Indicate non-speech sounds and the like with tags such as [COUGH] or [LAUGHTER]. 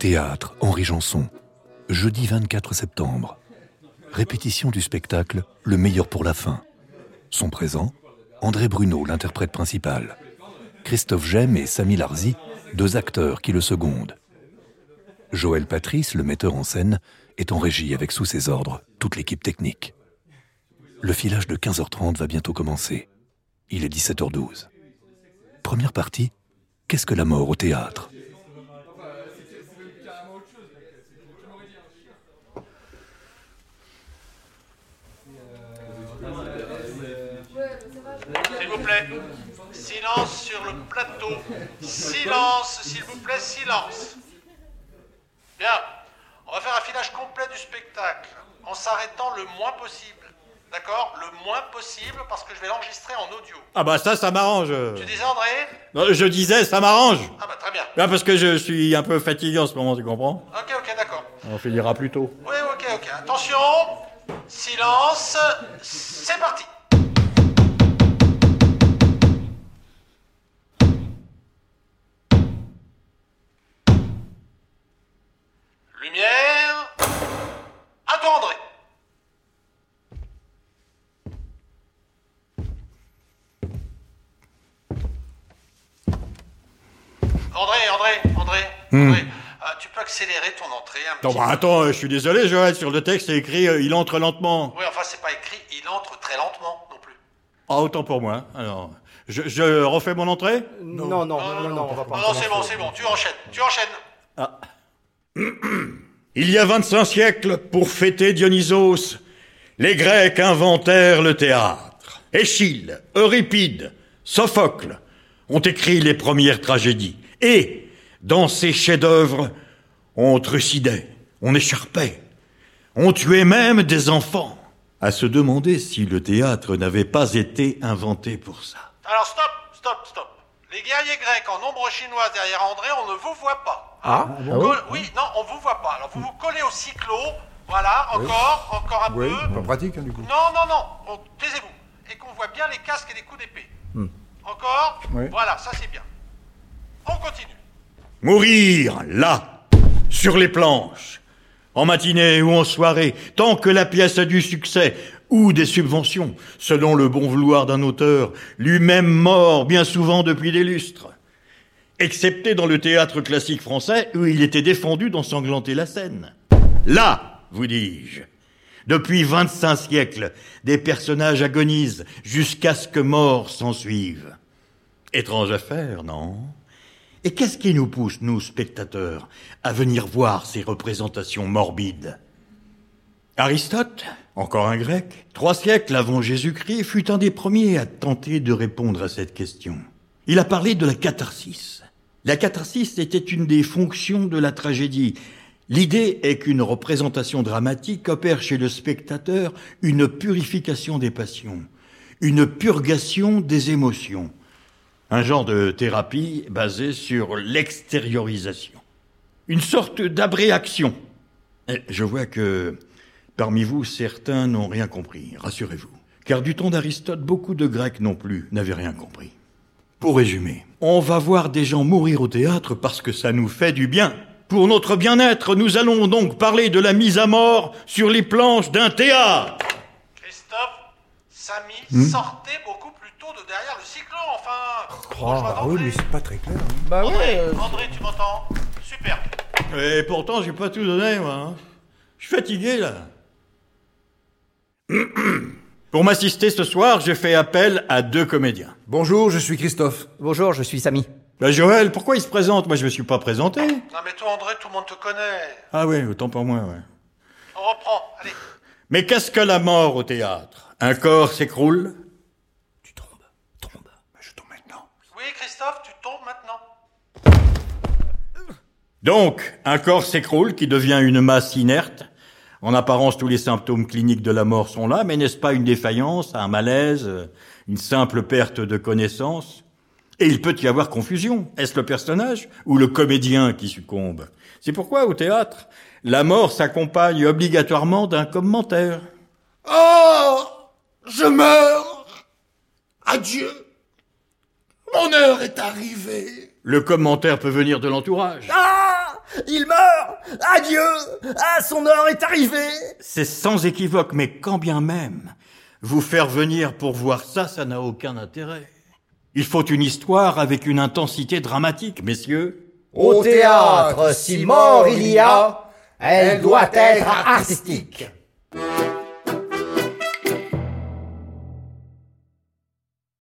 Théâtre Henri Janson, jeudi 24 septembre. Répétition du spectacle Le meilleur pour la fin. Sont présents André Bruno, l'interprète principal, Christophe Gemme et Samy Larzi, deux acteurs qui le secondent. Joël Patrice, le metteur en scène, est en régie avec sous ses ordres toute l'équipe technique. Le filage de 15h30 va bientôt commencer. Il est 17h12. Première partie, qu'est-ce que la mort au théâtre? Silence sur le plateau. Silence, s'il vous plaît, silence. Bien, on va faire un filage complet du spectacle, en s'arrêtant le moins possible. D'accord? Le moins possible, parce que je vais l'enregistrer en audio. Ah bah ça, ça m'arrange. Tu disais, André? Non, Je disais, ça m'arrange. Ah bah très bien. Ah, parce que je suis un peu fatigué en ce moment, tu comprends? Ok, ok, d'accord. On finira plus tôt. Oui, ok, ok. Attention, silence, c'est parti. Lumière. À toi, André. André, André, André, André, euh, tu peux accélérer ton entrée un Non petit bah attends, euh, je suis désolé Joël, sur le texte c'est écrit euh, il entre lentement. Oui, enfin, c'est pas écrit, il entre très lentement non plus. Ah autant pour moi. Alors, je, je refais mon entrée? Non, non, non, non, on va pas. Non, non, c'est bon, c'est bon, tu enchaînes, tu enchaînes. Il y a 25 siècles, pour fêter Dionysos, les Grecs inventèrent le théâtre. Échille, Euripide, Sophocle ont écrit les premières tragédies. Et, dans ces chefs-d'œuvre, on trucidait, on écharpait, on tuait même des enfants. À se demander si le théâtre n'avait pas été inventé pour ça. Alors, stop, stop, stop. Les guerriers grecs en ombre chinoise derrière André, on ne vous voit pas. Ah, Vous colle- Oui, non, on vous voit pas. Alors, vous vous collez au cyclo. Voilà, encore, encore un Oui, peu. pas pratique, hein, du coup. Non, non, non, on- taisez-vous. Et qu'on voit bien les casques et les coups d'épée. Encore Oui. Voilà, ça c'est bien. On continue. Mourir, là, sur les planches, en matinée ou en soirée, tant que la pièce a du succès ou des subventions, selon le bon vouloir d'un auteur, lui-même mort bien souvent depuis des lustres. Excepté dans le théâtre classique français où il était défendu d'ensanglanter la scène. Là, vous dis-je. Depuis 25 siècles, des personnages agonisent jusqu'à ce que mort s'ensuive. Étrange affaire, non? Et qu'est-ce qui nous pousse, nous, spectateurs, à venir voir ces représentations morbides? Aristote, encore un grec, trois siècles avant Jésus-Christ, fut un des premiers à tenter de répondre à cette question. Il a parlé de la catharsis. La catharsis était une des fonctions de la tragédie. L'idée est qu'une représentation dramatique opère chez le spectateur une purification des passions, une purgation des émotions. Un genre de thérapie basée sur l'extériorisation. Une sorte d'abréaction. Eh, Je vois que parmi vous, certains n'ont rien compris, rassurez-vous. Car du temps d'Aristote, beaucoup de Grecs non plus n'avaient rien compris. Pour résumer, on va voir des gens mourir au théâtre parce que ça nous fait du bien. Pour notre bien-être, nous allons donc parler de la mise à mort sur les planches d'un théâtre. Christophe, Samy, sortez beaucoup plus tôt de derrière le cyclo, enfin. Oh, bah oui, mais c'est pas très clair. hein. Bah André, ouais. euh, André, tu m'entends Super. Et pourtant, j'ai pas tout donné, moi. hein. Je suis fatigué, là. [CLEARS THROAT] Pour m'assister ce soir, j'ai fait appel à deux comédiens. Bonjour, je suis Christophe. Bonjour, je suis Samy. Bah, Joël, pourquoi il se présente Moi, je me suis pas présenté. Non mais toi André, tout le monde te connaît. Ah oui, autant pour moi, ouais. On reprend, allez. Mais qu'est-ce que la mort au théâtre? Un corps s'écroule? Tu tombes, tombe. Bah, je tombe maintenant. Oui Christophe, tu tombes maintenant. Donc, un corps s'écroule qui devient une masse inerte. En apparence, tous les symptômes cliniques de la mort sont là, mais n'est-ce pas une défaillance, un malaise, une simple perte de connaissance? Et il peut y avoir confusion. Est-ce le personnage ou le comédien qui succombe? C'est pourquoi, au théâtre, la mort s'accompagne obligatoirement d'un commentaire. Oh! Je meurs! Adieu! Mon heure est arrivée! Le commentaire peut venir de l'entourage. Ah Il meurt Adieu Ah, son heure est arrivée C'est sans équivoque, mais quand bien même, vous faire venir pour voir ça, ça n'a aucun intérêt. Il faut une histoire avec une intensité dramatique, messieurs. Au théâtre, si mort il y a, elle doit être artistique.